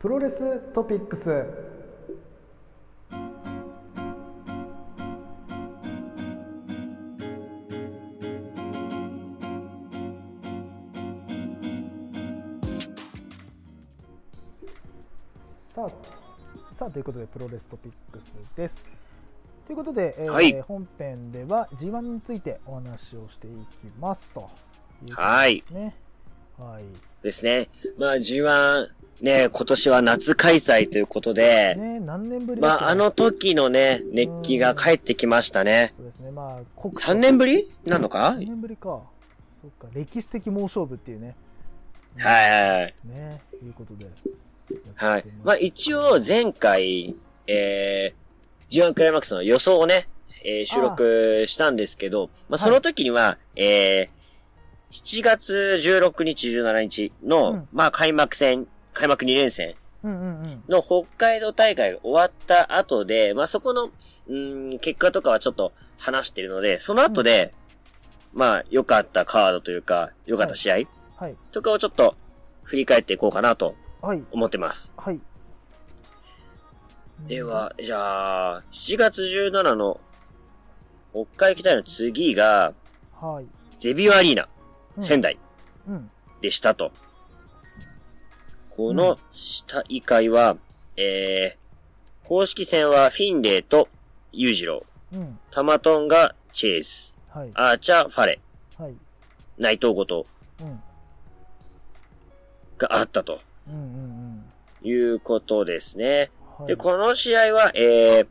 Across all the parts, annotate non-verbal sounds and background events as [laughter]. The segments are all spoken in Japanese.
プロレストピックス。さあさあということでプロレストピックスです。ということで、えーはい。本編では G1 についてお話をしていきますということはいですね。はい。ですね。まあ G1、ね、今年は夏開催ということで、ね何年ぶりまああの時のね、熱気が帰ってきましたね。そうですね。まあ国3年ぶり？なのか？3年ぶりか。そっか歴史的猛勝負っていうね。はいはいはい。ねいうことで。はい。まあ一応前回、えー、G1 クライマックスの予想をね、えー収録したんですけど、まあその時には、えー、7月16日、17日の、うん。まあ開幕戦、開幕2連戦。うんうんうん。の北海道大会が終わった後で、まあそこの、うーん、結果とかはちょっと話してるので、その後で、まあ良かったカードというか、良かった試合はい。とかをちょっと振り返っていこうかなとはい。思ってます。はい。では、じゃあ、7月17の北海北の次が、はい。ゼビオアリーナ、うん。仙台うん。でしたと。この下大会は、えー、公式戦はフィンレイとユージロー、うん。タマトンがチェイス、はい。アーチャー、ファレ、はい。内藤ごとうん。があったと。うんうんいうことですね。うんはい。で、この試合は、えー、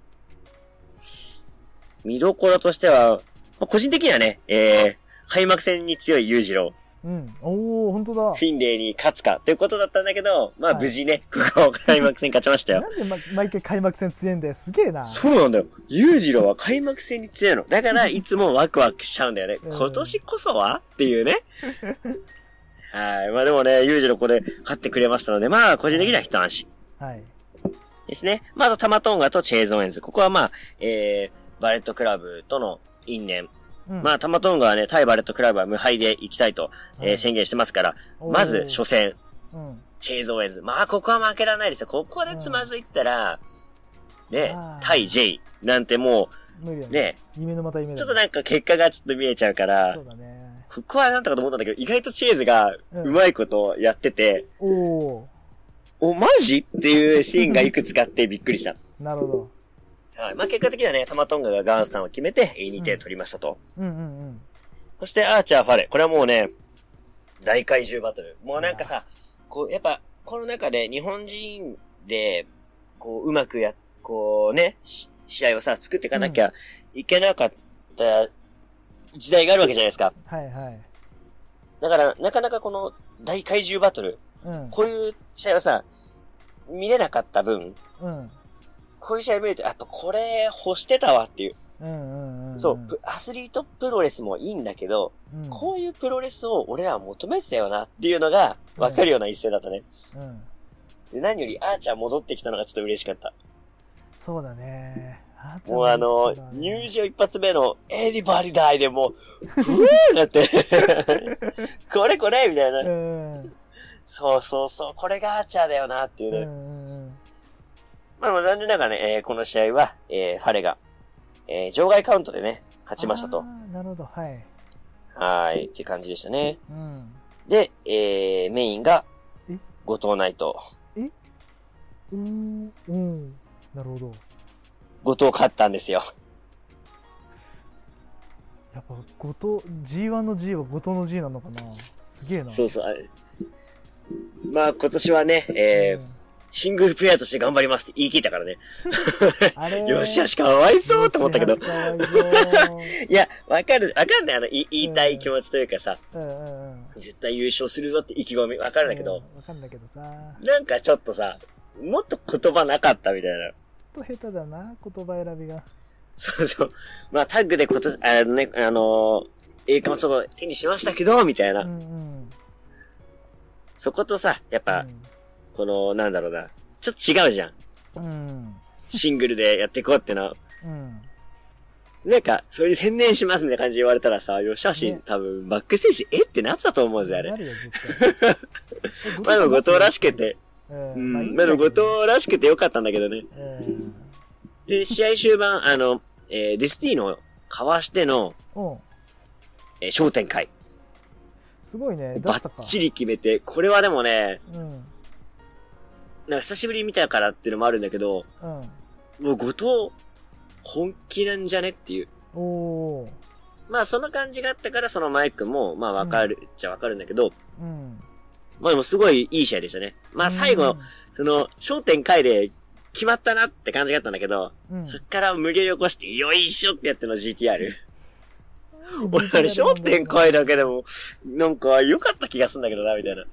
見どころとしては、まあ個人的にはね、えー、開幕戦に強い裕次郎、うんおお本当だフィンレイに勝つかということだったんだけど、まあはい無事ね、[laughs] ここ開幕戦勝ちましたよな。んで、ま、毎回開幕戦強いんだよすげえなそうなんだよ。裕次郎は開幕戦に強いの。だから、[laughs] いつもワクワクしちゃうんだよね。うん今年こそはっていうね。[laughs] はい。まあでもね、裕次郎ここで勝ってくれましたので、まあ、個人的には一安心はいですね。まあ、あとタマトンガとチェーズ・オーエンズ。ここはまあ、えー、バレットクラブとの因縁。うん。まあ、タマトンガはね、対バレットクラブは無敗で行きたいと、えはいー宣言してますから、まず初戦、うん。チェーズ・オーエンズ。まあ、ここは負けられないですよ。ここでつまずいてたら、ね対 J なんてもう、ね。ね、夢のまた夢だちょっとなんか結果がちょっと見えちゃうからそう、だね。ここはなんとかと思ったんだけど、意外とチェーズがうん。うまいことやってて、おおお、マジ？っていうシーンがいくつかあってびっくりした。[laughs] なるほどはい。まあ、結果的にはね、タマトンガがガンスタンを決めて、2点取りましたと。うんうんうんそして、アーチャー、ファレ。これはもうね、大怪獣バトル。もうなんかさ、こう、やっぱ、この中で日本人で、こう、うまくや、こうね、し試合をさ、作っていかなきゃいけなかった時代があるわけじゃないですか。はいはいだから、なかなかこの大怪獣バトル、うんこういう試合をさ、見れなかった分、うんこういう試合見ると、やっぱこれ欲してたわっていう。うんうんうんそう、プアスリートプロレスもいいんだけど、うんこういうプロレスを俺らは求めてたよなっていうのが分かるような一戦だったね。うんで何よりアーチャー戻ってきたのがちょっと嬉しかった。そうだねもうあの、入場一発目のエディバリダイでもう、ふーなって、[laughs] これこれみたいな。うんそうそうそう、これがアーチャーだよなっていうね。うんまあまあ残念ながらね、えーこの試合は、えーファレが、えー場外カウントでね、勝ちましたと。なるほど。はい。はーい、って感じでしたね。うん。で、えーメインがえ、後藤ナイト。うんうん。なるほど。後藤勝ったんですよ。やっぱ後藤 G1 の G は後藤の G なのかな？すげえな。そうそう。あれ。まあ今年はね、えーうんシングルプレイヤーとして頑張りますって言い切ったからね。[laughs] よしよしかわいそうって思ったけど。い。[laughs] や、わかる、わかるね、あの、い言いたい気持ちというかさ、うん。うんうん絶対優勝するぞって意気込み、わかるんだけど、うんわかんだけどさ。なんかちょっとさ、もっと言葉なかったみたいな。ちょっと下手だな言葉選びが。そうそう。まあタッグで今年、あのね、あのー、栄冠をちょっと手にしましたけど、みたいな。うんうん。そことさ、やっぱ、この、なんだろうな、ちょっと違うじゃん。うんうんシングルでやっていこうってのは。うんなんか、それに専念しますみたいな感じで言われたらさ、よしあし、ね多分、バックステージ、えってなってたと思うんですよ、あれ。なるよ絶対まあでも、後藤らしくて、うんうん。まあでも後藤らしくてよかったんだけどね。うんで、試合終盤、あの、えーデスティーノをかわしての、うん。えー焦点回。すごいね。出バ。ッチリ決めて、これはでもね、うん。なんか久しぶりに見たからっていうのもあるんだけど、うん。もう後藤、本気なんじゃねっていう。おおまあその感じがあったからそのマイクも、まあわかるっちゃわかるんだけど、ー。うん。まあでもすごいいい試合でしたね。まあ最後、その、焦点回で決まったなって感じがあったんだけど、うん、そっから無理やり起こして、よいしょってやっての GTR。うん [laughs] 俺あれ焦点回だけでも、なんか良かった気がするんだけどな、みたいな。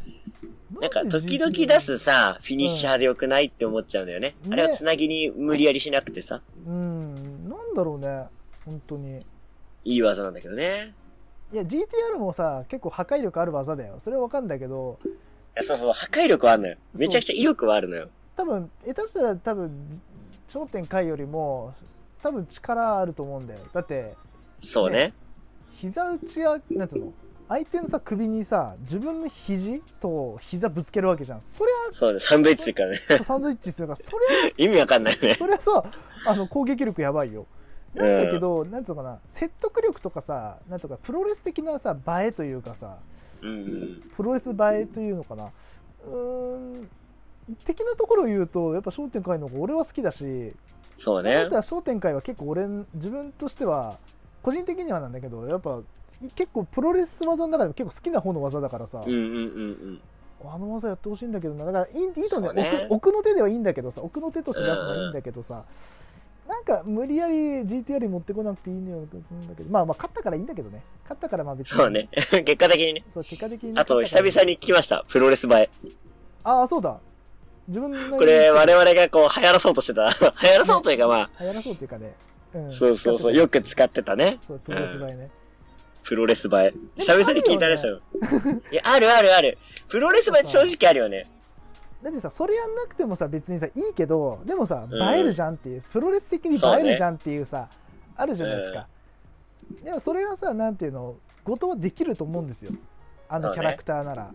なんか、時々出すさ、フィニッシャーで良くないって思っちゃうんだよね。うんあれは繋ぎに無理やりしなくてさ、うん。なんだろうね。本当に。いい技なんだけどね。いや、GTR もさ、結構破壊力ある技だよ。それはわかんないけど、いやそうそう、破壊力はあるのよ。めちゃくちゃ威力はあるのよ。多分、下手したら多分、頂点回よりも、多分力あると思うんだよ。だって、そうね。膝打ちは、なんつうの？相手のさ、首にさ、自分の肘と膝ぶつけるわけじゃん。そりそうね、サンドイッチするからね。ゃ、サンドイッチするから、そり意味わかんないよねゃ、。そりゃさ、あの、攻撃力やばいよ。なんだけど、なんつうのかな、説得力とかさ、なんとか、プロレス的なさ、映えというかさ、うんうん。プロレス映えというのかな。うーん、的なところを言うと、やっぱ焦点会の方が俺は好きだし、そうねだっ。たら焦点会は結構俺、自分としては、個人的にはなんだけど、やっぱ、結構プロレス技の中でも結構好きな方の技だからさ、うんうんうんうん。あの技やってほしいんだけどな、だからいいいいとねね奥、奥の手ではいいんだけどさ、奥の手として出すのはいいんだけどさ、なんか無理やり GTR に持ってこなくていいのよするんだけど、まあまあ勝ったからいいんだけどね、勝ったからまあ別に、そうね。[laughs] 結果的にね。そう結果的にね、あと、久々に。に聞きました。プロレス映え。ああ、そうだ。自分のこれ、我々がこう、流行らそうとしてた。[laughs] 流行らそうというかま流行らそうっていうかね、うんあ、そうそうそう、よく使ってたね。そう、プロレス映えね。プロレス映え。久々に聞いたね、それ。いや、あるあるある。プロレス映え正直あるよね。だってさ、それやんなくてもさ、別にさ、いいけど、でもさ、うん映えるじゃんっていう、プロレス的に映えるじゃんっていうさ、あるじゃないですか。でもそれはさ、なんていうの、後藤はできると思うんですよ。あのキャラクターなら。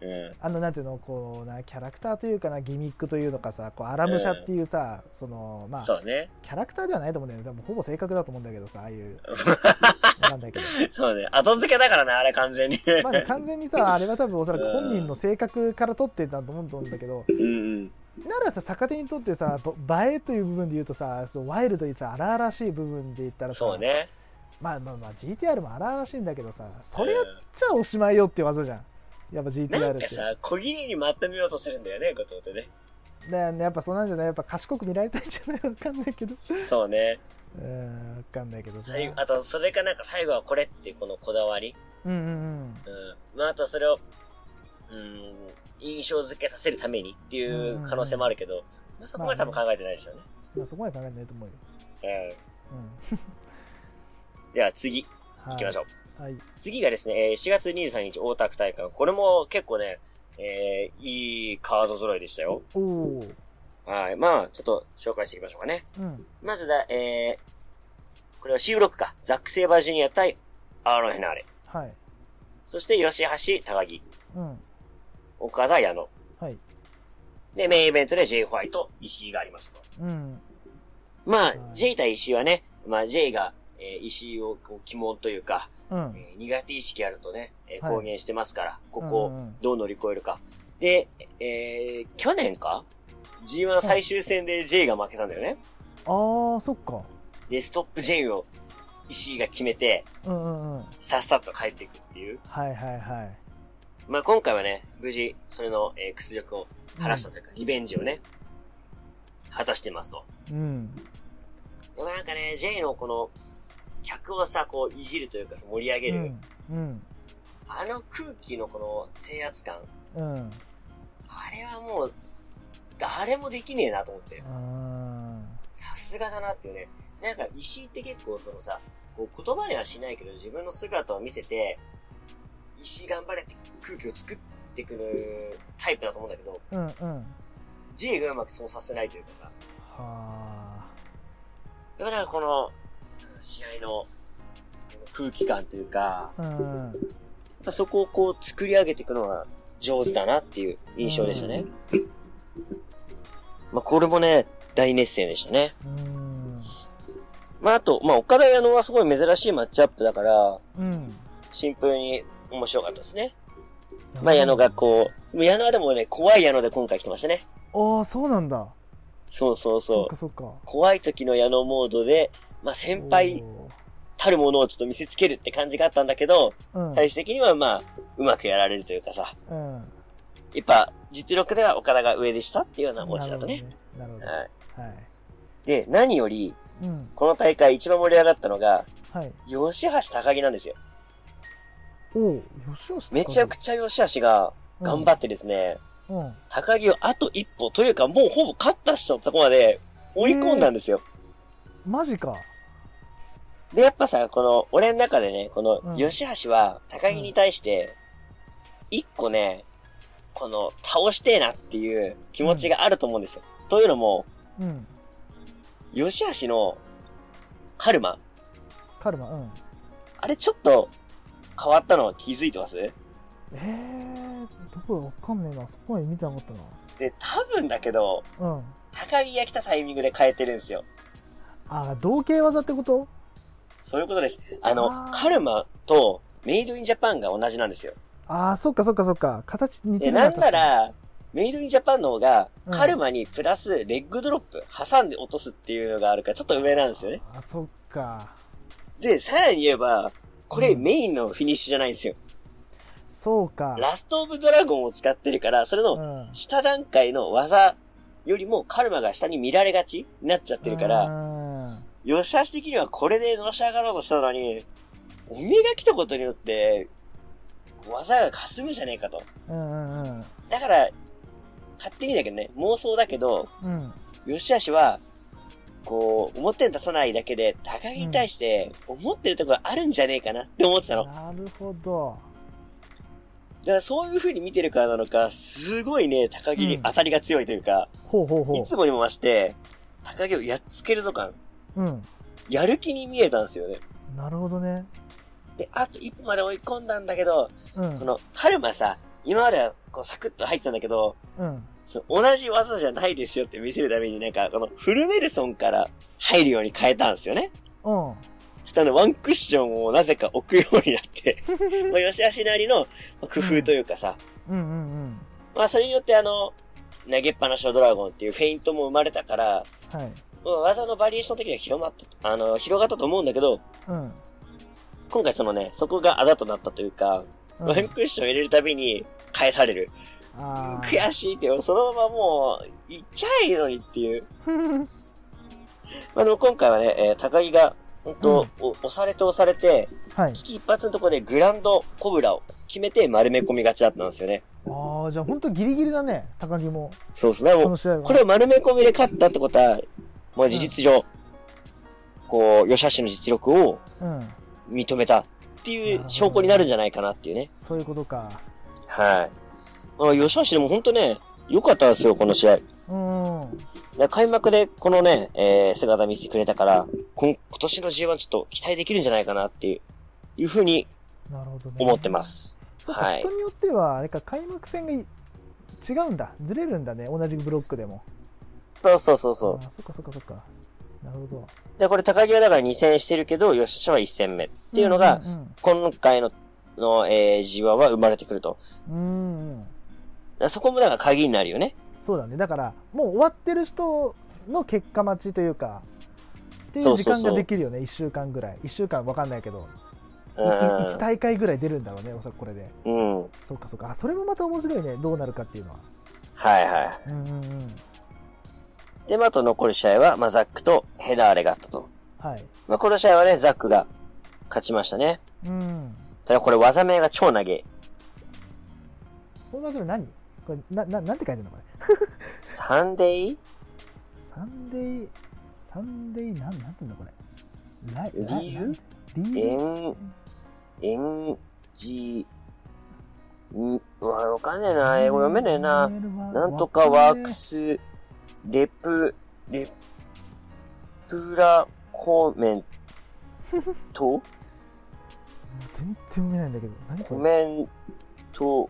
うん。あの、なんていうの、こうな、キャラクターというかな、ギミックというのかさ、こう、アラムシャっていうさ、その、まあ、ね。キャラクターではないと思うんだよね。でもほぼ正確だと思うんだけどさ、ああいう、わかんないけど。[laughs] そうね。後付けだからな、あれ完全に。まあね、完全にさ、[laughs] あれは多分おそらく本人の性格から取ってたと思うんだけど、うんうん。ならさ、逆手にとってさ、ぼ映えという部分で言うとさ、ワイルドにさ、荒々しい部分で言ったらさ、そうね。まあまあまあ、GTR も荒々しいんだけどさ、それやっちゃおしまいよって技じゃん。やっぱ GTR って。なんかさ、小切りにまとめようとするんだよね、後藤ってね。だよね、やっぱそうなんじゃない？やっぱ賢く見られたいんじゃない？わかんないけど。そうね。うーん、わかんないけどさ。あと、それかなんか最後はこれっていうこのこだわり？うんうんうん。うん。まあ、あとそれを、うん、印象付けさせるためにっていう可能性もあるけど、まあ、そこまで多分考えてないでしょうね。まあそこまで考えてないと思うよ。うん。うん。では次、は行きましょう。はい。次がですね、えー4月23日大田区大会。これも結構ね、えー、いいカード揃いでしたよ。はい。まあ、ちょっと紹介していきましょうかね。うん。まずだ、えー、これは C ブロックか。ザック・セイバージュニア対アーロン・ヘナーレ。はい。そして、吉橋、高木、うん。岡田、矢野。はい。で、メインイベントで J ホワイト、石井がありますと。うん。まあはい、J 対石井はね、まあ J が、えー石井をこう鬼門というか、うん。えー苦手意識あるとね、えーはい公言してますから、ここをどう乗り越えるか。で、えー、去年か ?G1 最終戦で J が負けたんだよね。あー、そっか。で、ストップ J を石井が決めて、うんうんうん。さっさっと帰っていくっていう。はいはいはい。まあ今回はね、無事、それの、えー屈辱を晴らしたというか、リベンジをね、果たしてますと。うん。でもなんかね、J のこの、客をさ、こう、いじるというか、盛り上げる、うん。うん。あの空気のこの制圧感、うん。あれはもう、誰もできねえなと思って。うん。さすがだなっていうね。なんか、石井って結構そのさ、こう言葉にはしないけど自分の姿を見せて、石井頑張れって空気を作ってくるタイプだと思うんだけど、うんうん。J がうまくそうさせないというかさ、はやっぱなんかこの、試合の、空気感というか、あ。うん。やっぱそこをこう作り上げていくのが上手だなっていう印象でしたね。まあ、これもね、大熱戦でしたね。うーん。まあ、あと、まあ、岡田矢野はすごい珍しいマッチアップだから、うん。シンプルに面白かったですね。まあ、矢野がこう、矢野はでもね、怖い矢野で今回来てましたね。ああ、そうなんだ。そうそうそそうっか。そっか。怖い時の矢野モードで、まあ、先輩たるものをちょっと見せつけるって感じがあったんだけど、おー。うん。最終的にはまあ、うまくやられるというかさ、うん。やっぱ、実力では岡田が上でしたっていうようなオチだったね。なるほどね。はい。はい。で、何より、うん。この大会一番盛り上がったのが、はい。吉橋高木なんですよ。おお、吉橋めちゃくちゃ吉橋が頑張ってですね、うん。高木をあと一歩というかもうほぼ勝った人のとこまで追い込んだんですよ。マジか。で、やっぱさ、この、俺の中でね、このうん、吉橋は高木に対して、一個ね、この、倒してえなっていう気持ちがあると思うんですよ。というのも、うん。吉橋のカルマ、カルマ、うん。あれちょっと変わったの気づいてます？えー、どこだわかんねえな。そこまで見てなかったで、多分だけど、な。うん。高木が来たタイミングで変えてるんですよ。ああ、同型技ってこと？そういうことです。あのあ、ーカルマとメイドインジャパンが同じなんですよ。ああ、そっかそっかそっか。形似てで、るなんな、ら、メイドインジャパンの方が、うんカルマにプラスレッグドロップ挟んで落とすっていうのがあるから、ちょっと上なんですよね。あ、そっか。で、さらに言えば、これうんメインのフィニッシュじゃないんですよ。そうか。ラストオブドラゴンを使ってるから、それのうん。下段階の技よりもカルマが下に見られがちになっちゃってるから、うん吉橋的にはこれでのし上がろうとしたのに、おめが来たことによって、技が霞むじゃねえかと。うんうんうん。だから、勝手にだけどね、妄想だけど、うん。吉橋は、こう、表に出さないだけで、高木に対して、思ってるところあるんじゃねえかなって思ってたの。だかなるほど。らそういう風に見てるからなのか、すごいね、高木に当たりが強いというか、ほうほうほう。いつもにも増して、高木をやっつけるぞ感、うん。やる気に見えたんですよね。なるほどね。で、あと一歩まで追い込んだんだけど、うん。この、カルマさ、今まではこうサクッと入ってたんだけど、うん。その同じ技じゃないですよって見せるためになんか、このフルネルソンから入るように変えたんですよね。うん。そしたらワンクッションをなぜか置くようになって、[laughs] まあ、吉橋なりのまあ工夫というかさ、うんうんまあそれによってあの、投げっぱなしのドラゴンっていうフェイントも生まれたから、うん。はい。技のバリエーション的には広まった、あの、広がったと思うん。だけど、うん。今回そのね、そこがあだとなったというか、うん。ワンクッション入れるたびに返される。悔しいって、そのままもう、行っちゃえのにっていう。まあでも今回はね、えー高木が、本当、お押されて押されて、はい。危機一髪のところでグランドコブラを決めて丸め込みがちだったん。ですよね。ああ、じゃあ本当ギリギリだね、高木も。そうですね。もう、これを丸め込みで勝ったってことは、もう事実上、こう、吉橋の実力をうん。認めたっていう証拠になるんじゃないかなっていうね。そういうことか。はい。まあ、吉橋でも本当ね、良かったんですよ、この試合。うん。で開幕でこのね、えー、姿見せてくれたから、今今年の G1 ちょっと期待できるんじゃないかなっていう、いうふうになるほどね。思ってま。す。はい人によっては、あれか、開幕戦がい違うんだ。ずれるんだね、同じブロックでも。そうそうそうそう。あーそっかそっかそっか。なるほど。で、これ高木はだから2戦してるけど、吉橋は1戦目っていうのが、うんうん今回の、の、えー、G1 は生まれてくると。うん。うんそこもだから鍵になるよね。そうだね。だから、もう終わってる人の結果待ちというか、っていそううそうそう時間ができるよね、1週間ぐらい。1週間わかんないけど、う1ん。大会ぐらい出るんだろうね、おそらくこれで。うん。そっかそっか。あ、それもまた面白いね、どうなるかっていうのは。はいはうんうんうん。い。で、まあ、あと残る試合は、まあ、ザックとヘダーレがあったと。はい。まあ、この試合はね、ザックが勝ちましたね。うん。ただこれ技名が超投げ。これはそれ何？これ、な、な、なんて書いてんのこれ？サンデーサンデー、サンデー、なん、なんていうのこれ？ライ理由理エ由ン、エンジ、ん、うわ、わかんねえな。英語読めねえな。なんとかワークス、レプ、レプラコメント？[laughs] 全然読めないんだけど。何こコれメント、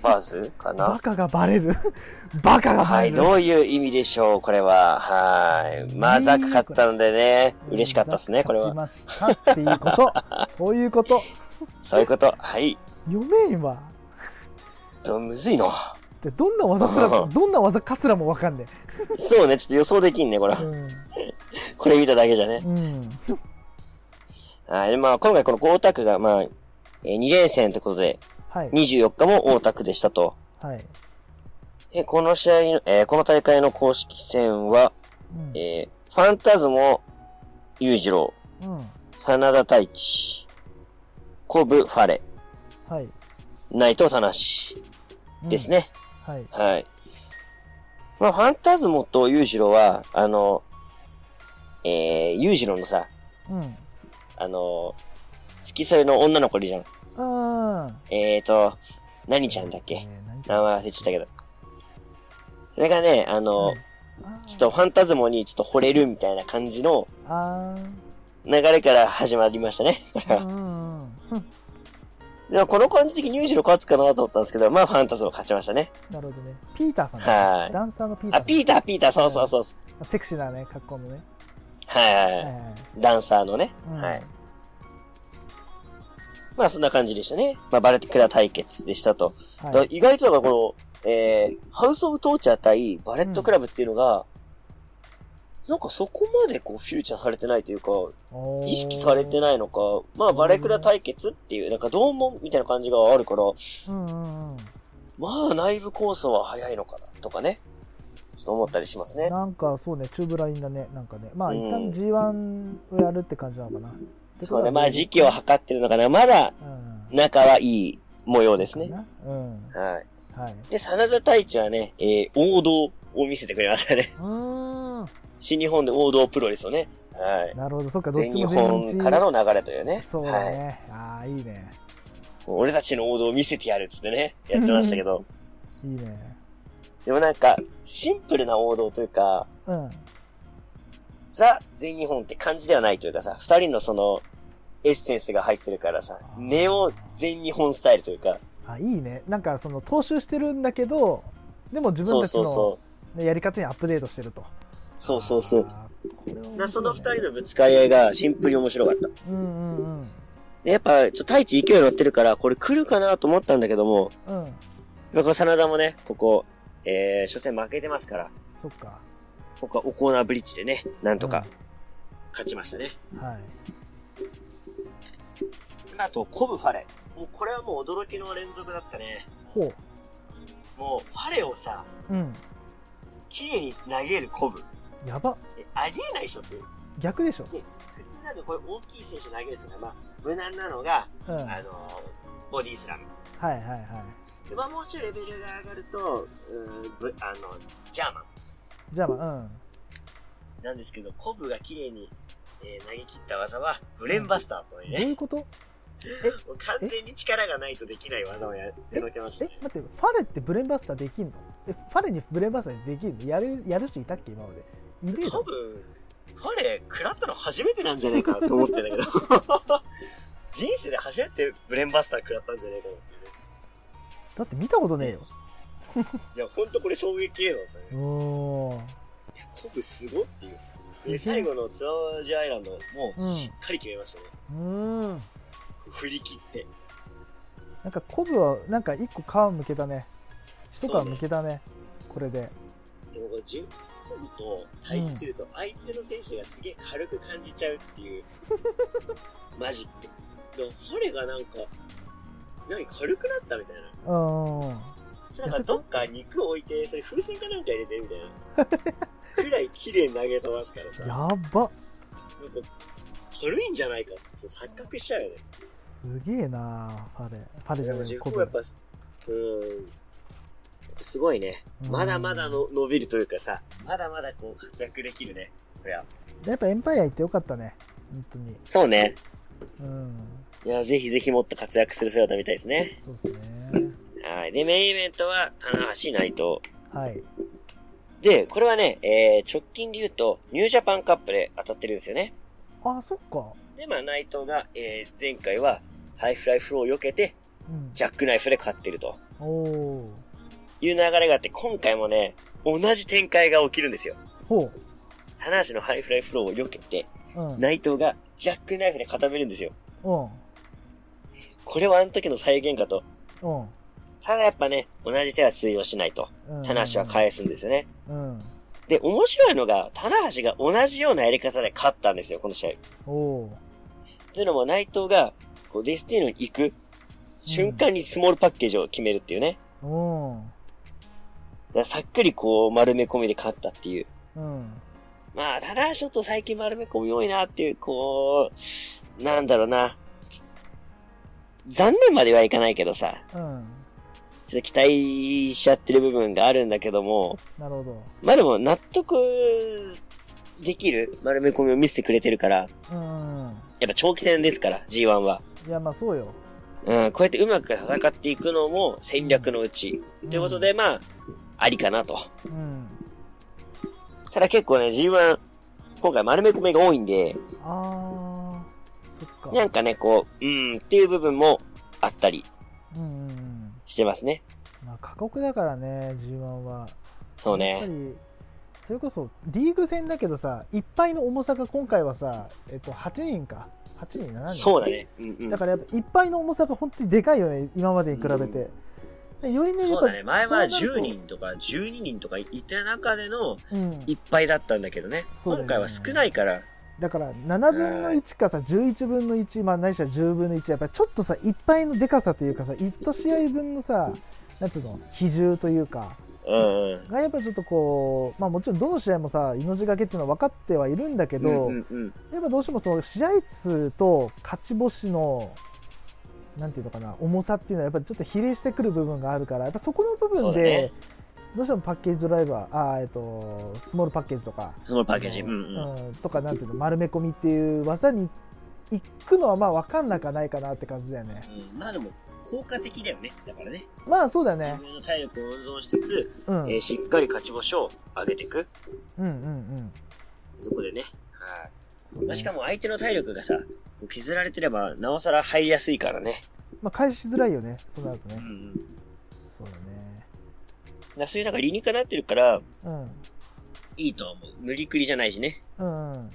バズ？かな？バカがバレる [laughs] バカがはい、バレる。どういう意味でしょう、これは。はい。まあ、ザク勝ったのでね、嬉しかったですね、これは。ましたっていうこと。[laughs] そういうこと。そういうこと。はい。読めんわ。とむずいの。でどんな技すら、どんな技かすらもわかんねそうね、ちょっと予想できんね、これえ。。うん。[laughs] これ見ただけじゃね。うん。はい。まあ、今回この大田区が、まあ、えー2連戦ってことで、はい。24日も大田区でしたと。はい。え、この試合の、えーこの大会の公式戦は、うん。えーファンタズモ、裕次郎、うん。真田太一、コブ、ファレ、はい。内藤棚橋うんです。ね。はい。はい。まあ、ファンタズモと裕次郎は、あの、えー、裕次郎のさ、うん。あの、付き添いの女の子いるじゃん。あー。えーと、何ちゃんだっけ？えー何名前忘れちゃったけど。それがね、あの、はいちょっとファンタズモにちょっと惚れるみたいな感じのあ流れから始まりましたね。うん。でもこの感じ的に裕次郎勝つかなと思ったんですけど、まあファンタズモ勝ちましたね。なるほどね。ピーターさんはいね。ダンサーのピーターあ。ピーター、ピーター、そうそうそうそう。セクシーなね、格好のね。はいはいはい。はいはい。ダンサーのね。うんはい。まあそんな感じでしたね。まあバレットクラ対決でしたと。はい。意外とだからこの、えー、ハウスオブトーチャー対バレットクラブっていうのが、なんかそこまでこうフューチャーされてないというか、意識されてないのか、まあバレクラ対決っていう、なんか同門みたいな感じがあるから、うんうんうん。まあ内部構想は早いのかな、とかね。ちょっと思ったりしますね。なんかそうね、チューブラインだね、なんかね。まあうん一旦 G1 をやるって感じなのかな。そうね、まあ時期を測ってるのかな。まだうん。仲はいい模様ですね。うん。はい。はい。で、真田太一はね、えー、王道を見せてくれましたね。うーん。新日本で王道プロレスをね。はい。なるほど、そっか、どっちも全日本からの流れというね。そうだはい。ね。ああ、いいね。俺たちの王道を見せてやるっつってね、やってましたけど。いいね。でもなんか、シンプルな王道というか、うん。ザ・全日本って感じではないというかさ、二人のその、エッセンスが入ってるからさ、ネオ全日本スタイルというか、あ、いいね。なんか、その、踏襲してるんだけど、でも自そう分たちのそうそねやり方にアップデートしてると。う。そうそうそう。なその二人のぶつかり合いがシンプルに面白かった。うんうんでやっぱ、ちょっと太一勢い乗ってるから、これ来るかなと思ったんだけども、うん。うん。やっぱこの真田もね、ここ、えー、初戦負けてますから、そっか。ここはオコーナーブリッジでね、なんとか勝ちましたね。うん。はい。あと、コブ・ファレ。もうこれはもう驚きの連続だったね。ほもう、ファレをさ、う。うん。綺麗に投げるコブ。やば。え、ありえないでしょっていう。逆でしょ。普通なんかこれ大きい選手投げるんですよね。まあ、無難なのが、うん。はいあのーボディスラム。はいはい。で、まあ、もうちょいレベルが上がると、うーん、ぶあの、ジャーマン。じゃあまあ、うん。なんですけど、コブが綺麗に、えー投げ切った技は、ブレンバスターというね、どういうこと？[laughs] もう完全に力がないとできない技をやってのけましたね。、え？待って、ファレってブレンバスターできんの？え、ファレにブレンバスターできんの？やる、やる人いたっけ？今まで。多分、ファレ、食らったの初めてなんじゃないかなと思ってんだけど。[laughs] 人生で初めてブレンバスター食らったんじゃないかなっていうね。だって見たことねえよ。いや、ほんとこれ衝撃映像だったね。うーん。いや、コブすごっていう。で、最後のツアージアイランドもうんしっかり決めましたね。うーん。振り切って。なんかコブはなんか一個皮むけたね。一皮むけたね。これで。でもこれ、10コブと対峙すると、相手の選手がすげえ軽く感じちゃうっていう、[laughs] マジック。でも、ファレがなんか、何、軽くなったみたいな。うーん。なんかどっか肉置いて、それ風船かなんか入れてるみたいな。くらい綺麗に投げ飛ばすからさ。なんか、やば。軽いんじゃないかってちょっと錯覚しちゃうよね。すげえなファレ。ファレじでもゃないコブ自分はやっぱ、うーん。すごいね。うんまだまだの伸びるというかさ、まだまだこう活躍できるね。これは。やっぱエンパイア行ってよかったね。本当に。そうね。うん。いや、ぜひぜひもっと活躍する姿みたいですね。そうですね。はい。で、メインイベントは、棚橋内藤。はい。で、これはね、えー、直近で言うと、ニュージャパンカップで当たってるんですよね。あ、そっか。で、まあ、内藤が、えー、前回は、ハイフライフローを避けて、うん。ジャックナイフで勝ってるとおお。いう流れがあって、今回もね、同じ展開が起きるんですよ。ほ棚橋のハイフライフローを避けて、う。うん。内藤がジャックナイフで固めるんですよ。うん。これはあの時の再現かと。うん。ただやっぱね、同じ手は通用しないと。うん。棚橋は返すんですよね。うん。で、面白いのが、棚橋が同じようなやり方で勝ったんですよ、この試合。おお。というのも内藤が、こう、デスティーノに行く瞬間にスモールパッケージを決めるっていうね。うん。さっくりこう、丸め込みで勝ったっていう。うん。まあ、棚橋ちょっと最近丸め込み多いなっていう、こう、なんだろうな。残念まではいかないけどさ、うん。ちょっと期待しちゃってる部分があるんだけども、なるほど。まあでも納得できる丸め込みを見せてくれてるから、うん。やっぱ長期戦ですから、G1 は。いや、まあそうよ。うん、こうやってうまく戦っていくのも戦略のうち。ということで、まあ、ありかなと。うん。ただ結構ね、G1、今回丸め込みが多いんで、あー。そっか。なんかね、こう、うん、っていう部分もあったりうんうんうん。してますね。まあ過酷だからね、G1 は。そうね。り、それこそリーグ戦だけどさ、いっぱいの重さが今回はさ、えっと、8人か。8人、7人。そうだね。うんうんだ。からやっぱいっぱいの重さが本当にでかいよね、今までに比べて。でよりね、そうだね。前は10そうなる人とか12人とかいた中での。いっぱいだったんだけどね。そうだよね今回は少ないから。だから7分の1かさ、11分の1、まあ、ないしは10分の1、やっぱりちょっとさ、いっぱいのでかさというかさ、1試合分のさ、なんつうの、比重というか、うんうん。がやっぱちょっとこう、まあもちろんどの試合もさ、命がけっていうのは分かってはいるんだけど、うんうんうん。やっぱどうしてもその試合数と勝ち星の、なんていうのかな、重さっていうのはやっぱりちょっと比例してくる部分があるから、やっぱそこの部分で、どうしてもパッケージドライバー、あーえっと、スモールパッケージとか、そのパッケージ。うんうん。うんとかなんていうの丸め込みっていう技に行くのはまあ分かんなくはないかなって感じだよねうんまあでも、効果的だよね。だからね。まあそうだよね自分の体力を温存しつつ、うん、えーしっかり勝ち星を上げていく。うんうんうんとこでね。はい。まあ、しかも相手の体力がさ、こう削られてれば、なおさら入りやすいからね。まあ返しづらいよねそうなるとねうんうん。そうだねだそういうなんか理にかなってるから、うんいいとは思う。無理くりじゃないしね。うんうん